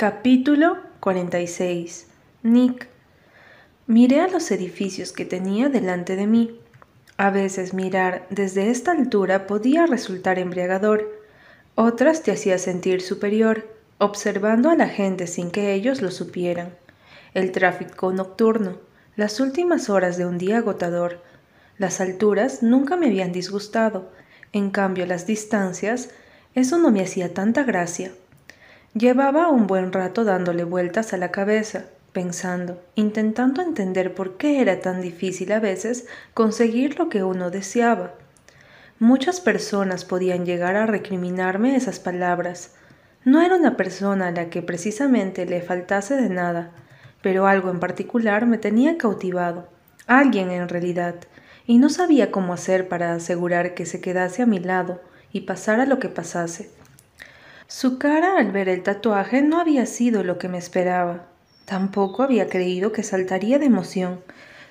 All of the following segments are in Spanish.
Capítulo 46 Nick Miré a los edificios que tenía delante de mí. A veces mirar desde esta altura podía resultar embriagador, otras te hacía sentir superior, observando a la gente sin que ellos lo supieran. El tráfico nocturno, las últimas horas de un día agotador, las alturas nunca me habían disgustado, en cambio las distancias, eso no me hacía tanta gracia. Llevaba un buen rato dándole vueltas a la cabeza, pensando, intentando entender por qué era tan difícil a veces conseguir lo que uno deseaba. Muchas personas podían llegar a recriminarme esas palabras. No era una persona a la que precisamente le faltase de nada, pero algo en particular me tenía cautivado, alguien en realidad, y no sabía cómo hacer para asegurar que se quedase a mi lado y pasara lo que pasase. Su cara al ver el tatuaje no había sido lo que me esperaba. Tampoco había creído que saltaría de emoción,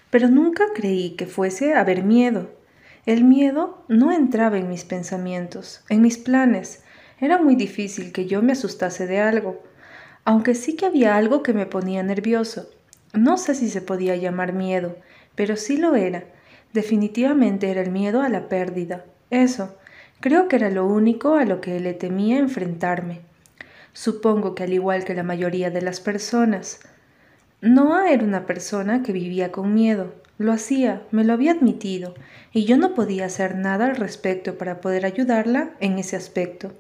pero nunca creí que fuese a haber miedo. El miedo no entraba en mis pensamientos, en mis planes. Era muy difícil que yo me asustase de algo, aunque sí que había algo que me ponía nervioso. No sé si se podía llamar miedo, pero sí lo era. Definitivamente era el miedo a la pérdida. Eso, Creo que era lo único a lo que le temía enfrentarme. Supongo que al igual que la mayoría de las personas. Noah era una persona que vivía con miedo. Lo hacía, me lo había admitido, y yo no podía hacer nada al respecto para poder ayudarla en ese aspecto.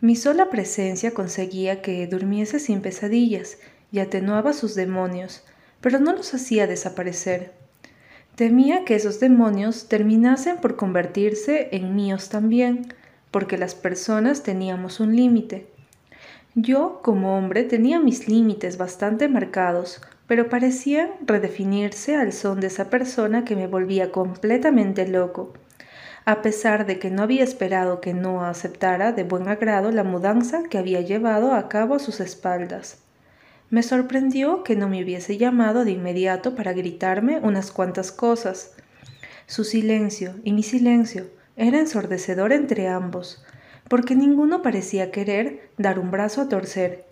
Mi sola presencia conseguía que durmiese sin pesadillas y atenuaba sus demonios, pero no los hacía desaparecer. Temía que esos demonios terminasen por convertirse en míos también, porque las personas teníamos un límite. Yo, como hombre, tenía mis límites bastante marcados, pero parecían redefinirse al son de esa persona que me volvía completamente loco, a pesar de que no había esperado que no aceptara de buen agrado la mudanza que había llevado a cabo a sus espaldas. Me sorprendió que no me hubiese llamado de inmediato para gritarme unas cuantas cosas. Su silencio y mi silencio era ensordecedor entre ambos, porque ninguno parecía querer dar un brazo a torcer.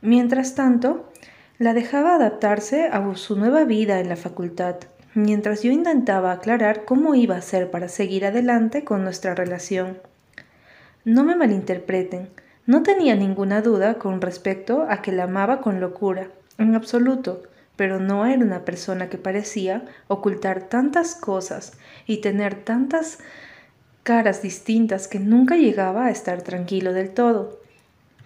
Mientras tanto, la dejaba adaptarse a su nueva vida en la facultad, mientras yo intentaba aclarar cómo iba a ser para seguir adelante con nuestra relación. No me malinterpreten, no tenía ninguna duda con respecto a que la amaba con locura, en absoluto, pero no era una persona que parecía ocultar tantas cosas y tener tantas caras distintas que nunca llegaba a estar tranquilo del todo.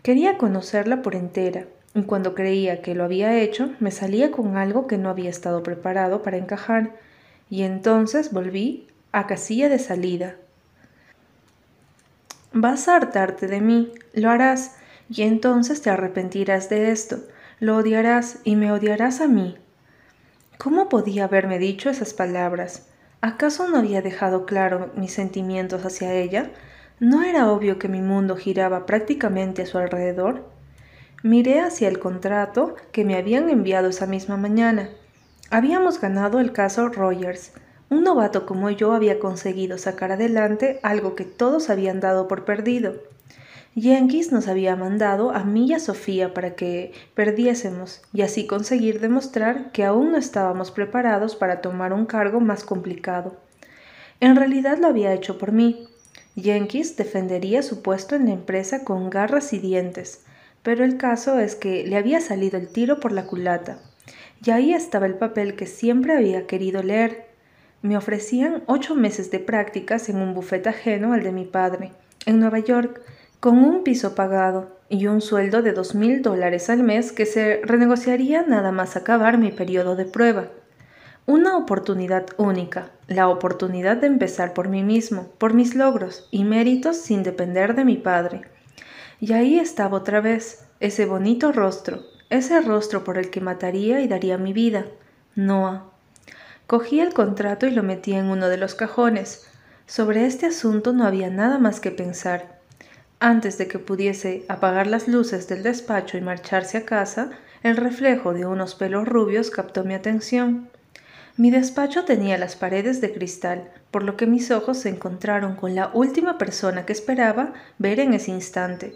Quería conocerla por entera, y cuando creía que lo había hecho, me salía con algo que no había estado preparado para encajar, y entonces volví a casilla de salida, Vas a hartarte de mí, lo harás, y entonces te arrepentirás de esto, lo odiarás y me odiarás a mí. ¿Cómo podía haberme dicho esas palabras? ¿Acaso no había dejado claro mis sentimientos hacia ella? ¿No era obvio que mi mundo giraba prácticamente a su alrededor? Miré hacia el contrato que me habían enviado esa misma mañana. Habíamos ganado el caso Rogers, un novato como yo había conseguido sacar adelante algo que todos habían dado por perdido. Yankees nos había mandado a mí y a Sofía para que perdiésemos y así conseguir demostrar que aún no estábamos preparados para tomar un cargo más complicado. En realidad lo había hecho por mí. Yankees defendería su puesto en la empresa con garras y dientes, pero el caso es que le había salido el tiro por la culata. Y ahí estaba el papel que siempre había querido leer, me ofrecían ocho meses de prácticas en un bufete ajeno al de mi padre, en Nueva York, con un piso pagado y un sueldo de dos mil dólares al mes que se renegociaría nada más acabar mi periodo de prueba. Una oportunidad única, la oportunidad de empezar por mí mismo, por mis logros y méritos sin depender de mi padre. Y ahí estaba otra vez, ese bonito rostro, ese rostro por el que mataría y daría mi vida, Noah. Cogí el contrato y lo metí en uno de los cajones. Sobre este asunto no había nada más que pensar. Antes de que pudiese apagar las luces del despacho y marcharse a casa, el reflejo de unos pelos rubios captó mi atención. Mi despacho tenía las paredes de cristal, por lo que mis ojos se encontraron con la última persona que esperaba ver en ese instante.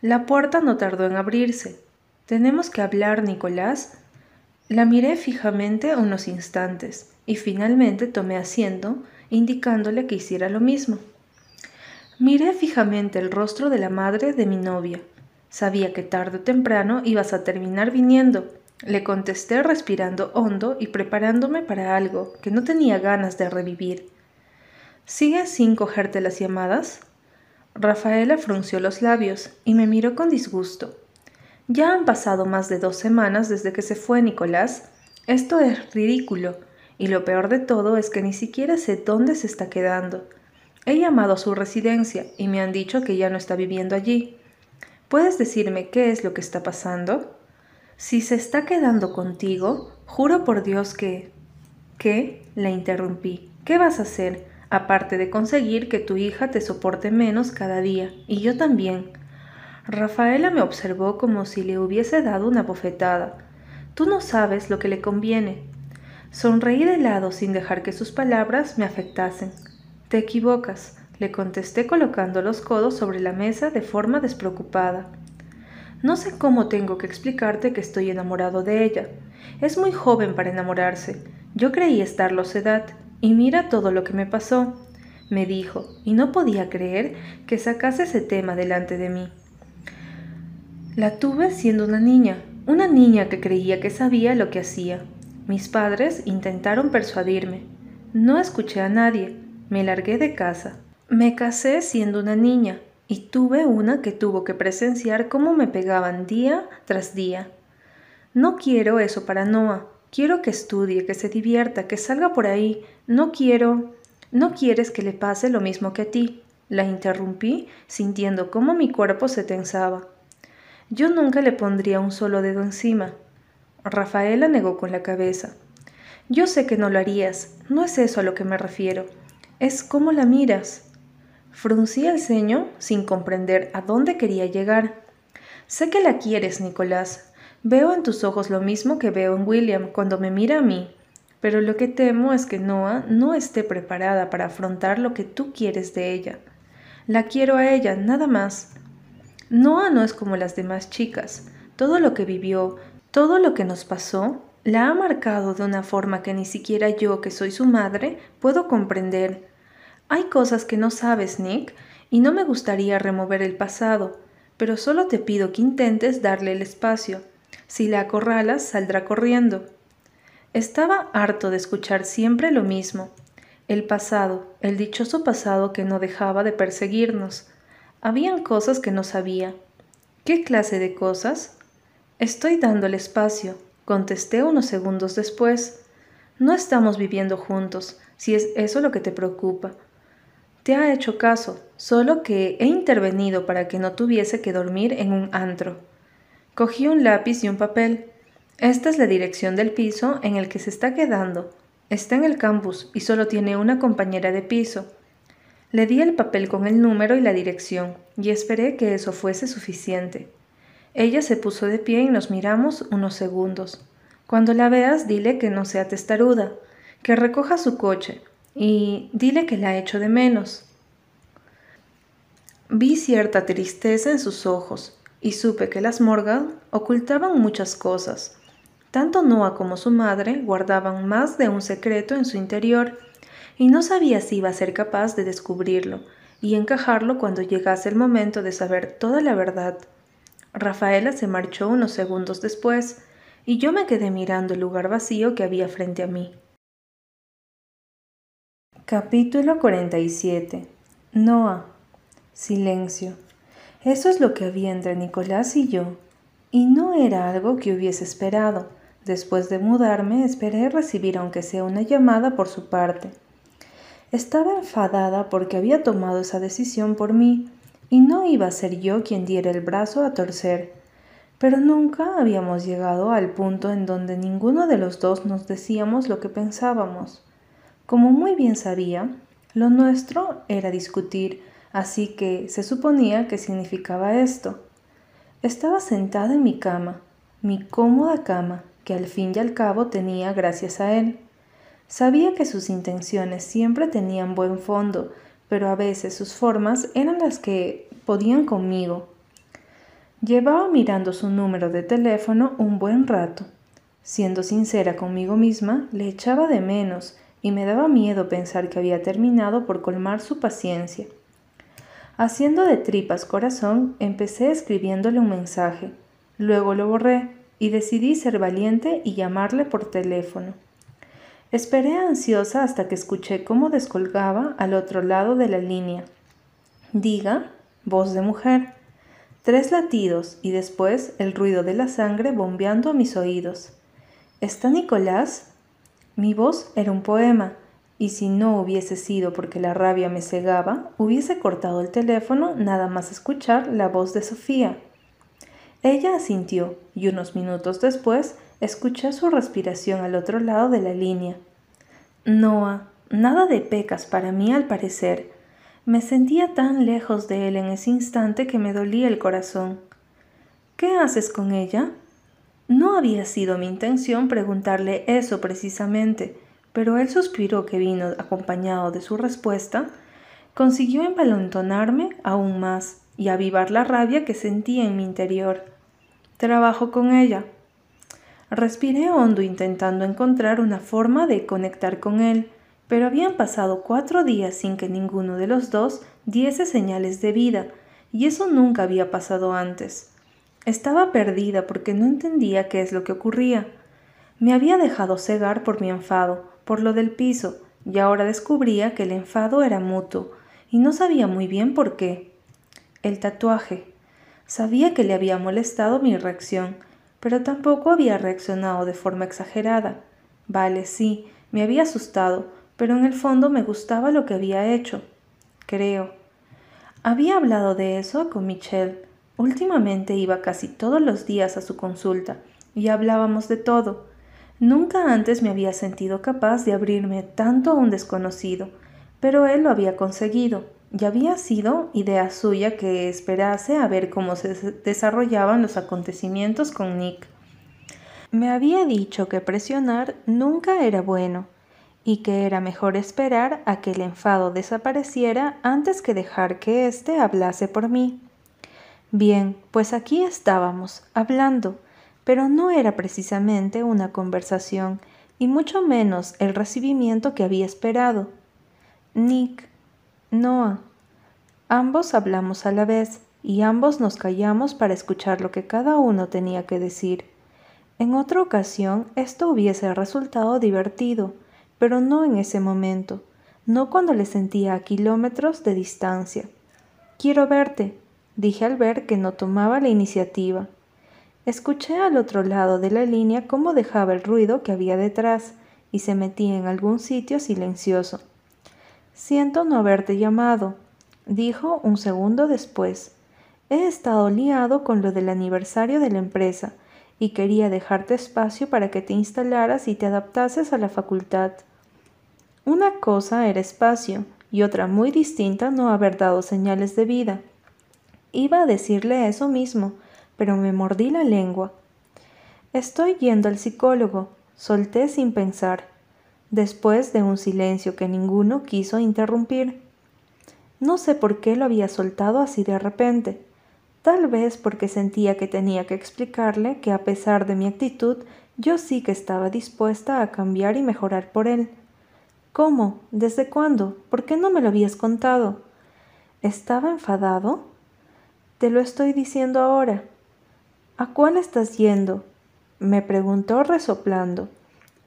La puerta no tardó en abrirse. ¿Tenemos que hablar, Nicolás? La miré fijamente unos instantes y finalmente tomé asiento, indicándole que hiciera lo mismo. Miré fijamente el rostro de la madre de mi novia. Sabía que tarde o temprano ibas a terminar viniendo. Le contesté respirando hondo y preparándome para algo que no tenía ganas de revivir. ¿Sigues sin cogerte las llamadas? Rafaela frunció los labios y me miró con disgusto. Ya han pasado más de dos semanas desde que se fue Nicolás. Esto es ridículo, y lo peor de todo es que ni siquiera sé dónde se está quedando. He llamado a su residencia y me han dicho que ya no está viviendo allí. ¿Puedes decirme qué es lo que está pasando? Si se está quedando contigo, juro por Dios que... ¿Qué? La interrumpí. ¿Qué vas a hacer? Aparte de conseguir que tu hija te soporte menos cada día, y yo también. Rafaela me observó como si le hubiese dado una bofetada. Tú no sabes lo que le conviene. Sonreí de lado sin dejar que sus palabras me afectasen. Te equivocas, le contesté colocando los codos sobre la mesa de forma despreocupada. No sé cómo tengo que explicarte que estoy enamorado de ella. Es muy joven para enamorarse. Yo creí estarlo su edad, y mira todo lo que me pasó, me dijo, y no podía creer que sacase ese tema delante de mí. La tuve siendo una niña, una niña que creía que sabía lo que hacía. Mis padres intentaron persuadirme. No escuché a nadie, me largué de casa. Me casé siendo una niña y tuve una que tuvo que presenciar cómo me pegaban día tras día. No quiero eso para Noah. Quiero que estudie, que se divierta, que salga por ahí. No quiero... No quieres que le pase lo mismo que a ti. La interrumpí, sintiendo cómo mi cuerpo se tensaba. Yo nunca le pondría un solo dedo encima. Rafaela negó con la cabeza. Yo sé que no lo harías, no es eso a lo que me refiero es cómo la miras. Fruncí el ceño sin comprender a dónde quería llegar. Sé que la quieres, Nicolás. Veo en tus ojos lo mismo que veo en William cuando me mira a mí. Pero lo que temo es que Noah no esté preparada para afrontar lo que tú quieres de ella. La quiero a ella, nada más. Noah no es como las demás chicas. Todo lo que vivió, todo lo que nos pasó, la ha marcado de una forma que ni siquiera yo, que soy su madre, puedo comprender. Hay cosas que no sabes, Nick, y no me gustaría remover el pasado, pero solo te pido que intentes darle el espacio. Si la acorralas, saldrá corriendo. Estaba harto de escuchar siempre lo mismo. El pasado, el dichoso pasado que no dejaba de perseguirnos. Habían cosas que no sabía. ¿Qué clase de cosas? Estoy dando el espacio, Contesté unos segundos después. No estamos viviendo juntos, si es eso lo que te preocupa. Te ha hecho caso, solo que he intervenido para que no tuviese que dormir en un antro. Cogí un lápiz y un papel. Esta es la dirección del piso en el que se está quedando. Está en el campus y solo tiene una compañera de piso. Le di el papel con el número y la dirección, y esperé que eso fuese suficiente. Ella se puso de pie y nos miramos unos segundos. Cuando la veas, dile que no sea testaruda, que recoja su coche y dile que la echo de menos. Vi cierta tristeza en sus ojos y supe que las Morgan ocultaban muchas cosas. Tanto Noah como su madre guardaban más de un secreto en su interior y no sabía si iba a ser capaz de descubrirlo y encajarlo cuando llegase el momento de saber toda la verdad. Rafaela se marchó unos segundos después, y yo me quedé mirando el lugar vacío que había frente a mí. Capítulo 47 Noah. Silencio. Eso es lo que había entre Nicolás y yo, y no era algo que hubiese esperado. Después de mudarme, esperé recibir aunque sea una llamada por su parte. Estaba enfadada porque había tomado esa decisión por mí, y no iba a ser yo quien diera el brazo a torcer. Pero nunca habíamos llegado al punto en donde ninguno de los dos nos decíamos lo que pensábamos. Como muy bien sabía, lo nuestro era discutir, así que se suponía que significaba esto. Estaba sentada en mi cama, mi cómoda cama, que al fin y al cabo tenía gracias a él. Sabía que sus intenciones siempre tenían buen fondo, pero a veces sus formas eran las que podían conmigo. Llevaba mirando su número de teléfono un buen rato. Siendo sincera conmigo misma, le echaba de menos y me daba miedo pensar que había terminado por colmar su paciencia. Haciendo de tripas corazón, empecé escribiéndole un mensaje. Luego lo borré y decidí ser valiente y llamarle por teléfono. Esperé ansiosa hasta que escuché cómo descolgaba al otro lado de la línea. Diga, voz de mujer. Tres latidos y después el ruido de la sangre bombeando a mis oídos. ¿Está Nicolás? Mi voz era un poema, y si no hubiese sido porque la rabia me cegaba, hubiese cortado el teléfono nada más escuchar la voz de Sofía. Ella asintió y unos minutos después escuché su respiración al otro lado de la línea. Noah, nada de pecas para mí al parecer. Me sentía tan lejos de él en ese instante que me dolía el corazón. ¿Qué haces con ella? No había sido mi intención preguntarle eso precisamente, pero el suspiro que vino acompañado de su respuesta consiguió envalontonarme aún más y avivar la rabia que sentía en mi interior. Trabajo con ella. Respiré hondo intentando encontrar una forma de conectar con él, pero habían pasado cuatro días sin que ninguno de los dos diese señales de vida, y eso nunca había pasado antes. Estaba perdida porque no entendía qué es lo que ocurría. Me había dejado cegar por mi enfado, por lo del piso, y ahora descubría que el enfado era mutuo, y no sabía muy bien por qué. El tatuaje. Sabía que le había molestado mi reacción, pero tampoco había reaccionado de forma exagerada. Vale, sí, me había asustado, pero en el fondo me gustaba lo que había hecho. Creo. Había hablado de eso con Michelle. Últimamente iba casi todos los días a su consulta y hablábamos de todo. Nunca antes me había sentido capaz de abrirme tanto a un desconocido, pero él lo había conseguido y había sido idea suya que esperase a ver cómo se desarrollaban los acontecimientos con Nick. Me había dicho que presionar nunca era bueno y que era mejor esperar a que el enfado desapareciera antes que dejar que éste hablase por mí. Bien, pues aquí estábamos, hablando, pero no era precisamente una conversación, y mucho menos el recibimiento que había esperado. Nick, Noah. Ambos hablamos a la vez y ambos nos callamos para escuchar lo que cada uno tenía que decir. En otra ocasión esto hubiese resultado divertido, pero no en ese momento, no cuando le sentía a kilómetros de distancia. Quiero verte, dije al ver que no tomaba la iniciativa. Escuché al otro lado de la línea cómo dejaba el ruido que había detrás y se metía en algún sitio silencioso. Siento no haberte llamado, dijo un segundo después. He estado liado con lo del aniversario de la empresa y quería dejarte espacio para que te instalaras y te adaptases a la facultad. Una cosa era espacio y otra muy distinta no haber dado señales de vida. Iba a decirle eso mismo, pero me mordí la lengua. Estoy yendo al psicólogo, solté sin pensar después de un silencio que ninguno quiso interrumpir. No sé por qué lo había soltado así de repente, tal vez porque sentía que tenía que explicarle que a pesar de mi actitud, yo sí que estaba dispuesta a cambiar y mejorar por él. ¿Cómo? ¿Desde cuándo? ¿Por qué no me lo habías contado? ¿Estaba enfadado? Te lo estoy diciendo ahora. ¿A cuál estás yendo? me preguntó resoplando.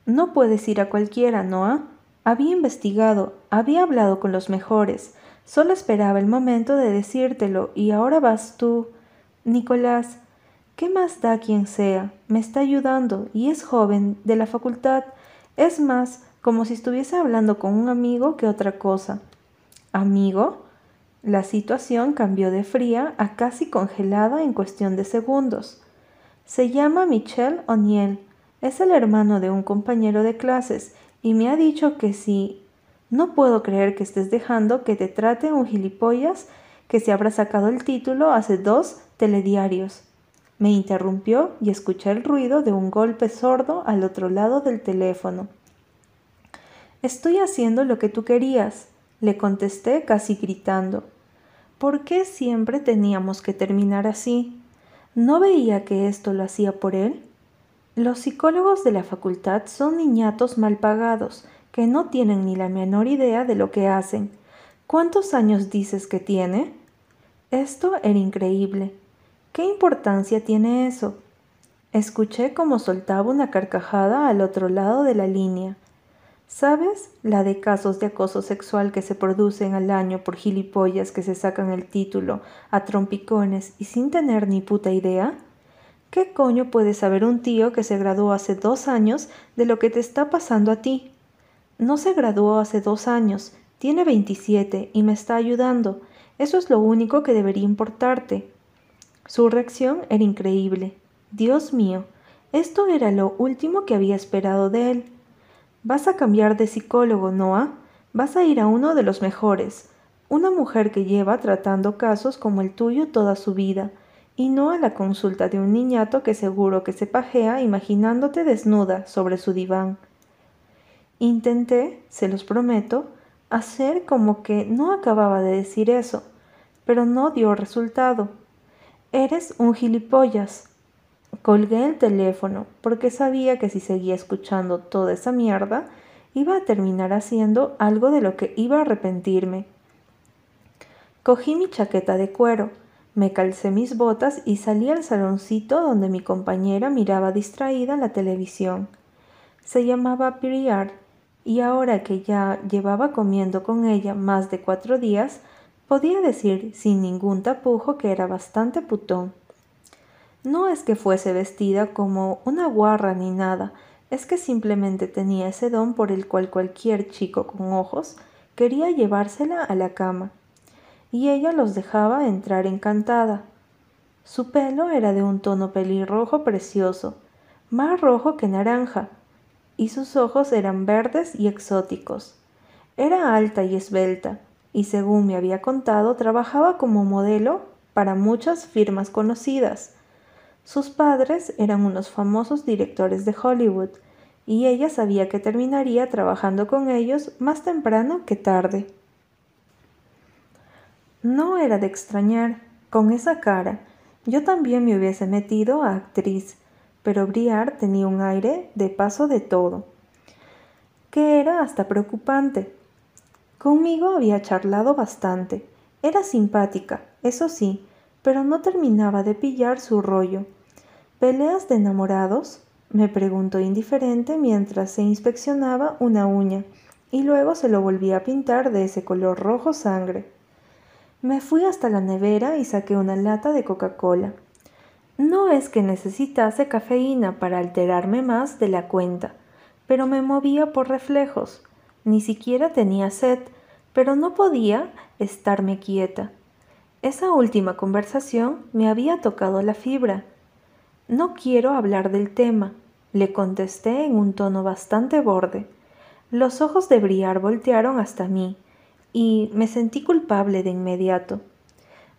No puedes ir a cualquiera, Noah. Había investigado, había hablado con los mejores, solo esperaba el momento de decírtelo y ahora vas tú. Nicolás, ¿qué más da quien sea? Me está ayudando y es joven, de la facultad. Es más, como si estuviese hablando con un amigo que otra cosa. ¿Amigo? La situación cambió de fría a casi congelada en cuestión de segundos. Se llama Michelle O'Neill es el hermano de un compañero de clases y me ha dicho que si no puedo creer que estés dejando que te trate un gilipollas que se habrá sacado el título hace dos telediarios. Me interrumpió y escuché el ruido de un golpe sordo al otro lado del teléfono. Estoy haciendo lo que tú querías, le contesté casi gritando. ¿Por qué siempre teníamos que terminar así? ¿No veía que esto lo hacía por él? Los psicólogos de la facultad son niñatos mal pagados, que no tienen ni la menor idea de lo que hacen. ¿Cuántos años dices que tiene? Esto era increíble. ¿Qué importancia tiene eso? Escuché como soltaba una carcajada al otro lado de la línea. ¿Sabes? La de casos de acoso sexual que se producen al año por gilipollas que se sacan el título a trompicones y sin tener ni puta idea. ¿Qué coño puede saber un tío que se graduó hace dos años de lo que te está pasando a ti? No se graduó hace dos años, tiene 27 y me está ayudando. Eso es lo único que debería importarte. Su reacción era increíble. Dios mío, esto era lo último que había esperado de él. Vas a cambiar de psicólogo, Noah. Vas a ir a uno de los mejores. Una mujer que lleva tratando casos como el tuyo toda su vida, y no a la consulta de un niñato que seguro que se pajea imaginándote desnuda sobre su diván. Intenté, se los prometo, hacer como que no acababa de decir eso, pero no dio resultado. Eres un gilipollas. Colgué el teléfono porque sabía que si seguía escuchando toda esa mierda, iba a terminar haciendo algo de lo que iba a arrepentirme. Cogí mi chaqueta de cuero, me calcé mis botas y salí al saloncito donde mi compañera miraba distraída la televisión. Se llamaba Briard y ahora que ya llevaba comiendo con ella más de cuatro días, podía decir sin ningún tapujo que era bastante putón. No es que fuese vestida como una guarra ni nada, es que simplemente tenía ese don por el cual cualquier chico con ojos quería llevársela a la cama, y ella los dejaba entrar encantada. Su pelo era de un tono pelirrojo precioso, más rojo que naranja, y sus ojos eran verdes y exóticos. Era alta y esbelta, y según me había contado, trabajaba como modelo para muchas firmas conocidas, sus padres eran unos famosos directores de Hollywood, y ella sabía que terminaría trabajando con ellos más temprano que tarde. No era de extrañar, con esa cara, yo también me hubiese metido a actriz, pero Briar tenía un aire de paso de todo, que era hasta preocupante. Conmigo había charlado bastante, era simpática, eso sí, pero no terminaba de pillar su rollo. ¿Peleas de enamorados? me preguntó indiferente mientras se inspeccionaba una uña y luego se lo volvía a pintar de ese color rojo sangre. Me fui hasta la nevera y saqué una lata de Coca-Cola. No es que necesitase cafeína para alterarme más de la cuenta, pero me movía por reflejos. Ni siquiera tenía sed, pero no podía estarme quieta. Esa última conversación me había tocado la fibra. No quiero hablar del tema, le contesté en un tono bastante borde. Los ojos de Briar voltearon hasta mí, y me sentí culpable de inmediato.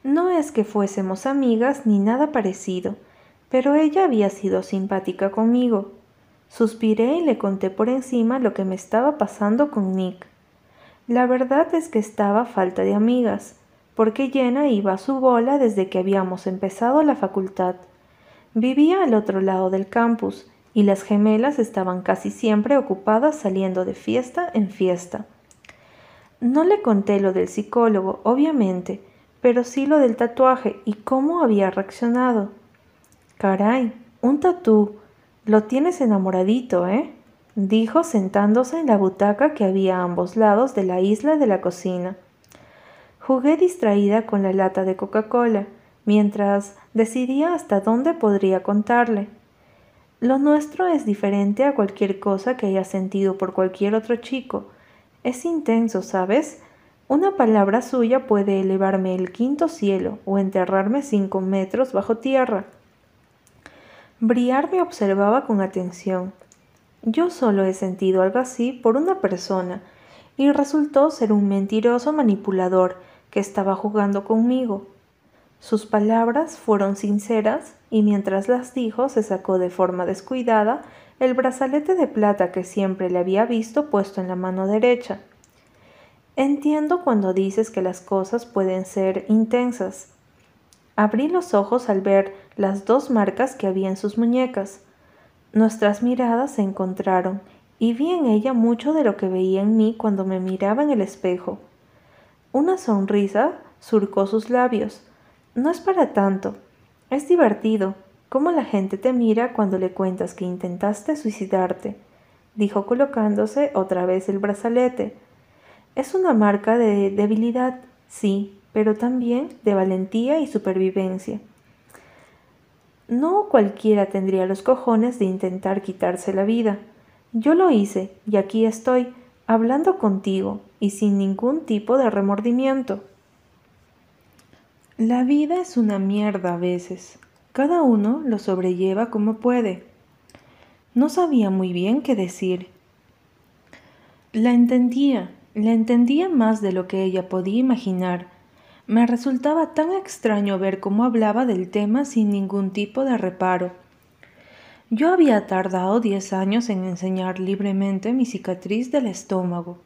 No es que fuésemos amigas ni nada parecido, pero ella había sido simpática conmigo. Suspiré y le conté por encima lo que me estaba pasando con Nick. La verdad es que estaba falta de amigas, porque Jenna iba a su bola desde que habíamos empezado la facultad. Vivía al otro lado del campus y las gemelas estaban casi siempre ocupadas saliendo de fiesta en fiesta. No le conté lo del psicólogo, obviamente, pero sí lo del tatuaje y cómo había reaccionado. Caray, un tatú. Lo tienes enamoradito, ¿eh? dijo sentándose en la butaca que había a ambos lados de la isla de la cocina. Jugué distraída con la lata de Coca-Cola, mientras decidía hasta dónde podría contarle. Lo nuestro es diferente a cualquier cosa que haya sentido por cualquier otro chico. Es intenso, ¿sabes? Una palabra suya puede elevarme el quinto cielo o enterrarme cinco metros bajo tierra. Briar me observaba con atención. Yo solo he sentido algo así por una persona, y resultó ser un mentiroso manipulador que estaba jugando conmigo. Sus palabras fueron sinceras y mientras las dijo se sacó de forma descuidada el brazalete de plata que siempre le había visto puesto en la mano derecha. Entiendo cuando dices que las cosas pueden ser intensas. Abrí los ojos al ver las dos marcas que había en sus muñecas. Nuestras miradas se encontraron y vi en ella mucho de lo que veía en mí cuando me miraba en el espejo. Una sonrisa surcó sus labios. No es para tanto. Es divertido, cómo la gente te mira cuando le cuentas que intentaste suicidarte, dijo colocándose otra vez el brazalete. Es una marca de debilidad, sí, pero también de valentía y supervivencia. No cualquiera tendría los cojones de intentar quitarse la vida. Yo lo hice y aquí estoy, hablando contigo y sin ningún tipo de remordimiento. La vida es una mierda a veces. Cada uno lo sobrelleva como puede. No sabía muy bien qué decir. La entendía, la entendía más de lo que ella podía imaginar. Me resultaba tan extraño ver cómo hablaba del tema sin ningún tipo de reparo. Yo había tardado diez años en enseñar libremente mi cicatriz del estómago.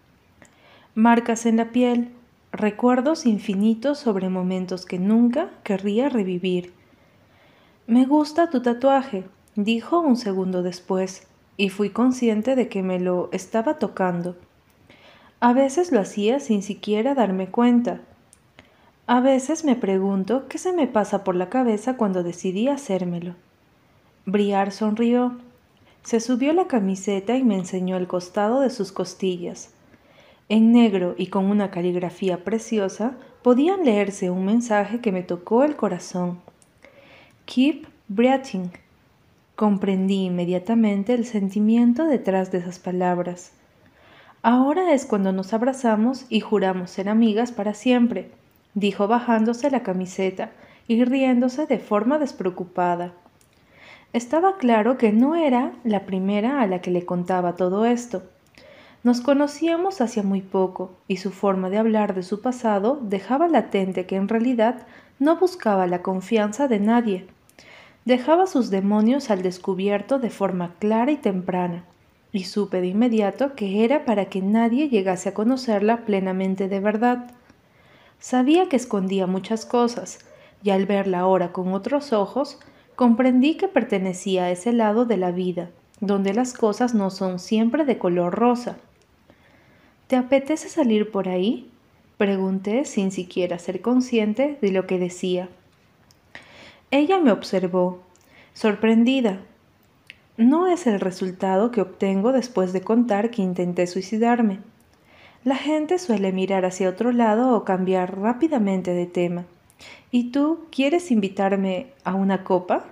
Marcas en la piel, recuerdos infinitos sobre momentos que nunca querría revivir. Me gusta tu tatuaje, dijo un segundo después, y fui consciente de que me lo estaba tocando. A veces lo hacía sin siquiera darme cuenta. A veces me pregunto qué se me pasa por la cabeza cuando decidí hacérmelo. Briar sonrió. Se subió la camiseta y me enseñó el costado de sus costillas. En negro y con una caligrafía preciosa podían leerse un mensaje que me tocó el corazón. Keep breathing. Comprendí inmediatamente el sentimiento detrás de esas palabras. Ahora es cuando nos abrazamos y juramos ser amigas para siempre, dijo bajándose la camiseta y riéndose de forma despreocupada. Estaba claro que no era la primera a la que le contaba todo esto. Nos conocíamos hacía muy poco, y su forma de hablar de su pasado dejaba latente que en realidad no buscaba la confianza de nadie, Dejaba sus demonios al descubierto de forma clara y temprana, y supe de inmediato que era para que nadie llegase a conocerla plenamente de verdad. Sabía que escondía muchas cosas, y al verla ahora con otros ojos, comprendí que pertenecía a ese lado de la vida, donde las cosas no son siempre de color rosa. ¿Te apetece salir por ahí? pregunté sin siquiera ser consciente de lo que decía. Ella me observó, sorprendida. No es el resultado que obtengo después de contar que intenté suicidarme. La gente suele mirar hacia otro lado o cambiar rápidamente de tema. ¿Y tú quieres invitarme a una copa?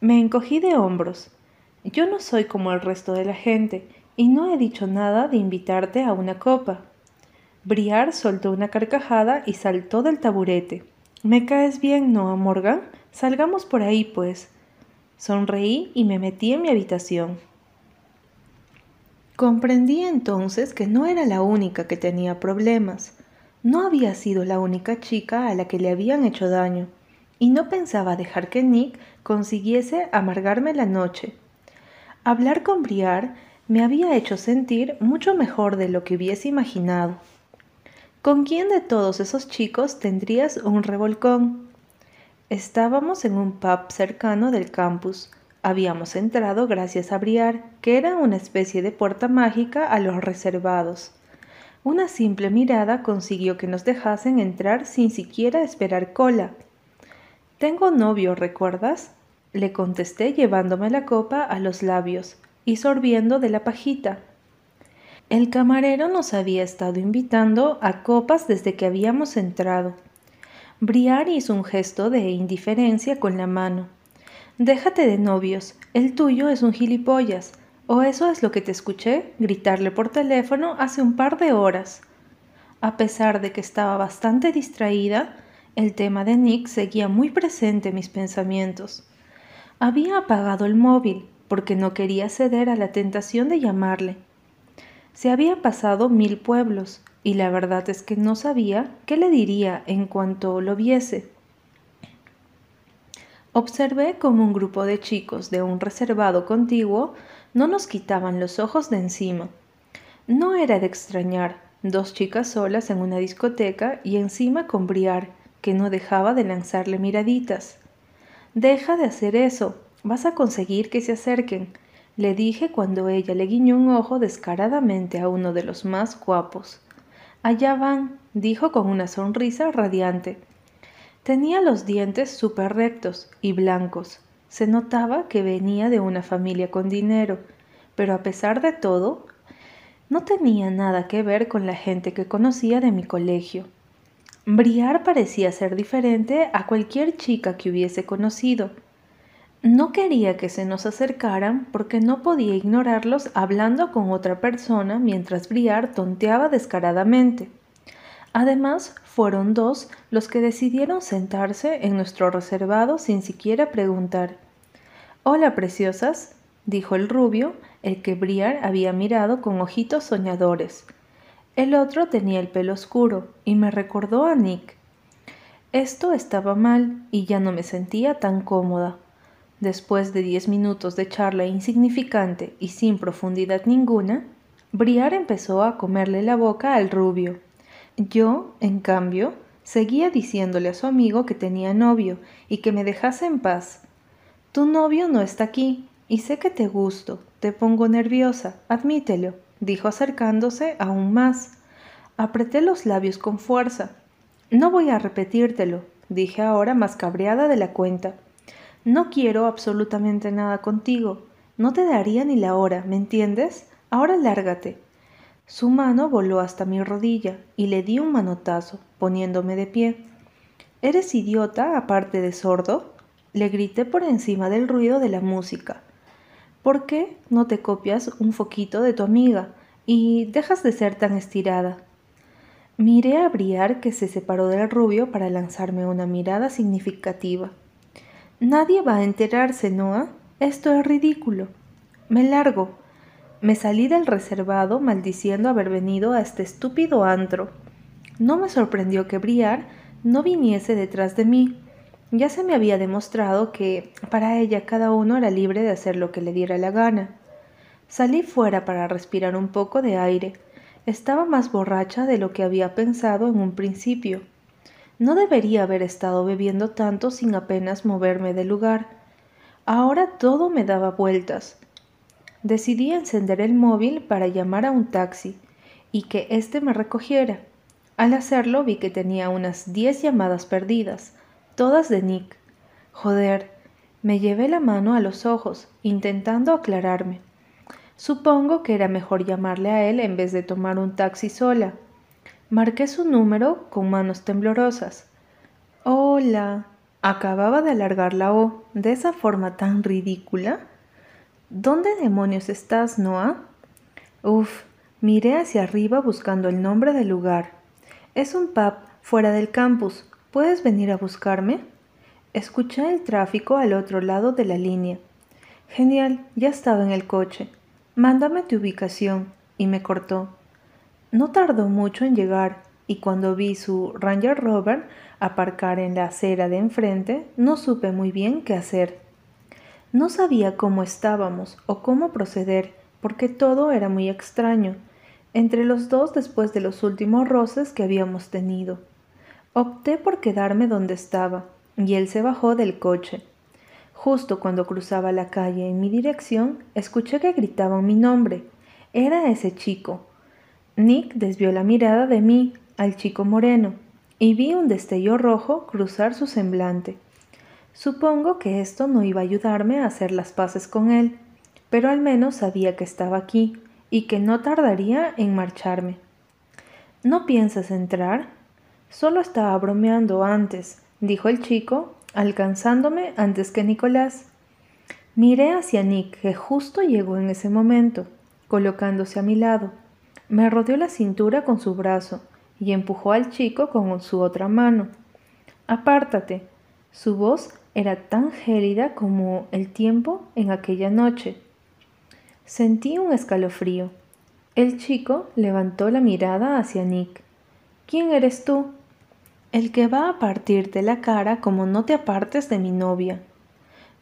Me encogí de hombros. Yo no soy como el resto de la gente y no he dicho nada de invitarte a una copa. Briar soltó una carcajada y saltó del taburete. ¿Me caes bien, no, Morgan? Salgamos por ahí, pues. Sonreí y me metí en mi habitación. Comprendí entonces que no era la única que tenía problemas. No había sido la única chica a la que le habían hecho daño, y no pensaba dejar que Nick consiguiese amargarme la noche. Hablar con Briar me había hecho sentir mucho mejor de lo que hubiese imaginado. ¿Con quién de todos esos chicos tendrías un revolcón? Estábamos en un pub cercano del campus. Habíamos entrado gracias a Briar, que era una especie de puerta mágica a los reservados. Una simple mirada consiguió que nos dejasen entrar sin siquiera esperar cola. Tengo novio, ¿recuerdas? Le contesté llevándome la copa a los labios y sorbiendo de la pajita. El camarero nos había estado invitando a copas desde que habíamos entrado. Briar hizo un gesto de indiferencia con la mano. Déjate de novios, el tuyo es un gilipollas, o eso es lo que te escuché gritarle por teléfono hace un par de horas. A pesar de que estaba bastante distraída, el tema de Nick seguía muy presente en mis pensamientos. Había apagado el móvil porque no quería ceder a la tentación de llamarle. Se había pasado mil pueblos, y la verdad es que no sabía qué le diría en cuanto lo viese. Observé como un grupo de chicos de un reservado contiguo no nos quitaban los ojos de encima. No era de extrañar, dos chicas solas en una discoteca y encima con Briar, que no dejaba de lanzarle miraditas. Deja de hacer eso. Vas a conseguir que se acerquen, le dije cuando ella le guiñó un ojo descaradamente a uno de los más guapos. Allá van, dijo con una sonrisa radiante. Tenía los dientes súper rectos y blancos. Se notaba que venía de una familia con dinero, pero a pesar de todo, no tenía nada que ver con la gente que conocía de mi colegio. Briar parecía ser diferente a cualquier chica que hubiese conocido. No quería que se nos acercaran porque no podía ignorarlos hablando con otra persona mientras Briar tonteaba descaradamente. Además, fueron dos los que decidieron sentarse en nuestro reservado sin siquiera preguntar. Hola, preciosas, dijo el rubio, el que Briar había mirado con ojitos soñadores. El otro tenía el pelo oscuro y me recordó a Nick. Esto estaba mal y ya no me sentía tan cómoda. Después de diez minutos de charla insignificante y sin profundidad ninguna, Briar empezó a comerle la boca al rubio. Yo, en cambio, seguía diciéndole a su amigo que tenía novio y que me dejase en paz. Tu novio no está aquí, y sé que te gusto, te pongo nerviosa, admítelo dijo acercándose aún más. Apreté los labios con fuerza. No voy a repetírtelo, dije ahora más cabreada de la cuenta. No quiero absolutamente nada contigo. No te daría ni la hora, ¿me entiendes? Ahora lárgate. Su mano voló hasta mi rodilla y le di un manotazo, poniéndome de pie. ¿Eres idiota, aparte de sordo? Le grité por encima del ruido de la música. ¿Por qué no te copias un foquito de tu amiga y dejas de ser tan estirada? Miré a Briar que se separó del rubio para lanzarme una mirada significativa. Nadie va a enterarse, Noah. Esto es ridículo. Me largo. Me salí del reservado maldiciendo haber venido a este estúpido antro. No me sorprendió que Briar no viniese detrás de mí, ya se me había demostrado que para ella cada uno era libre de hacer lo que le diera la gana. Salí fuera para respirar un poco de aire. Estaba más borracha de lo que había pensado en un principio. No debería haber estado bebiendo tanto sin apenas moverme del lugar. Ahora todo me daba vueltas. Decidí encender el móvil para llamar a un taxi y que éste me recogiera. Al hacerlo vi que tenía unas diez llamadas perdidas todas de Nick. Joder, me llevé la mano a los ojos, intentando aclararme. Supongo que era mejor llamarle a él en vez de tomar un taxi sola. Marqué su número con manos temblorosas. Hola. Acababa de alargar la O de esa forma tan ridícula. ¿Dónde demonios estás, Noah? Uf, miré hacia arriba buscando el nombre del lugar. Es un pub fuera del campus, ¿Puedes venir a buscarme? Escuché el tráfico al otro lado de la línea. Genial, ya estaba en el coche. Mándame tu ubicación. Y me cortó. No tardó mucho en llegar, y cuando vi su Ranger Rover aparcar en la acera de enfrente, no supe muy bien qué hacer. No sabía cómo estábamos o cómo proceder, porque todo era muy extraño, entre los dos después de los últimos roces que habíamos tenido. Opté por quedarme donde estaba, y él se bajó del coche. Justo cuando cruzaba la calle en mi dirección, escuché que gritaban mi nombre. Era ese chico. Nick desvió la mirada de mí al chico moreno, y vi un destello rojo cruzar su semblante. Supongo que esto no iba a ayudarme a hacer las paces con él, pero al menos sabía que estaba aquí y que no tardaría en marcharme. ¿No piensas entrar? Solo estaba bromeando antes, dijo el chico, alcanzándome antes que Nicolás. Miré hacia Nick, que justo llegó en ese momento, colocándose a mi lado. Me rodeó la cintura con su brazo y empujó al chico con su otra mano. Apártate. Su voz era tan gélida como el tiempo en aquella noche. Sentí un escalofrío. El chico levantó la mirada hacia Nick. ¿Quién eres tú? El que va a partirte la cara como no te apartes de mi novia.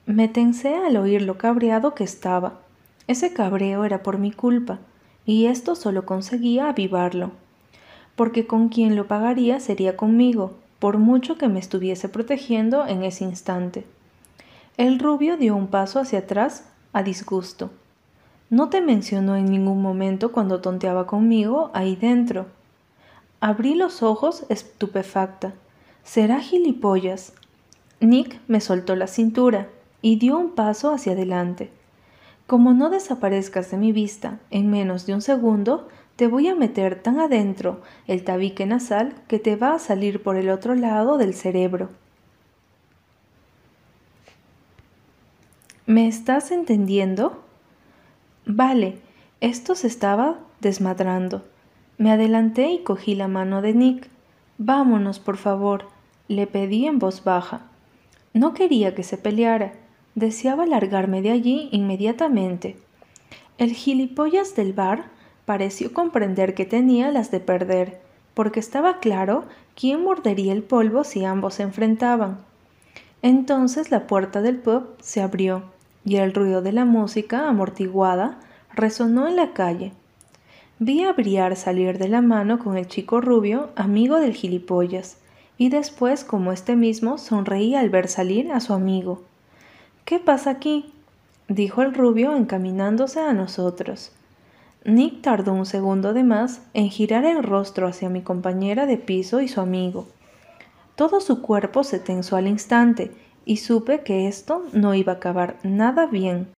Me tensé al oír lo cabreado que estaba. Ese cabreo era por mi culpa, y esto solo conseguía avivarlo, porque con quien lo pagaría sería conmigo, por mucho que me estuviese protegiendo en ese instante. El rubio dio un paso hacia atrás a disgusto. No te mencionó en ningún momento cuando tonteaba conmigo ahí dentro. Abrí los ojos estupefacta. Será gilipollas. Nick me soltó la cintura y dio un paso hacia adelante. Como no desaparezcas de mi vista en menos de un segundo, te voy a meter tan adentro el tabique nasal que te va a salir por el otro lado del cerebro. ¿Me estás entendiendo? Vale, esto se estaba desmadrando. Me adelanté y cogí la mano de Nick. Vámonos, por favor, le pedí en voz baja. No quería que se peleara, deseaba largarme de allí inmediatamente. El gilipollas del bar pareció comprender que tenía las de perder, porque estaba claro quién mordería el polvo si ambos se enfrentaban. Entonces la puerta del pub se abrió y el ruido de la música amortiguada resonó en la calle. Vi a Briar salir de la mano con el chico rubio, amigo del gilipollas, y después, como este mismo, sonreía al ver salir a su amigo. ¿Qué pasa aquí? dijo el rubio encaminándose a nosotros. Nick tardó un segundo de más en girar el rostro hacia mi compañera de piso y su amigo. Todo su cuerpo se tensó al instante y supe que esto no iba a acabar nada bien.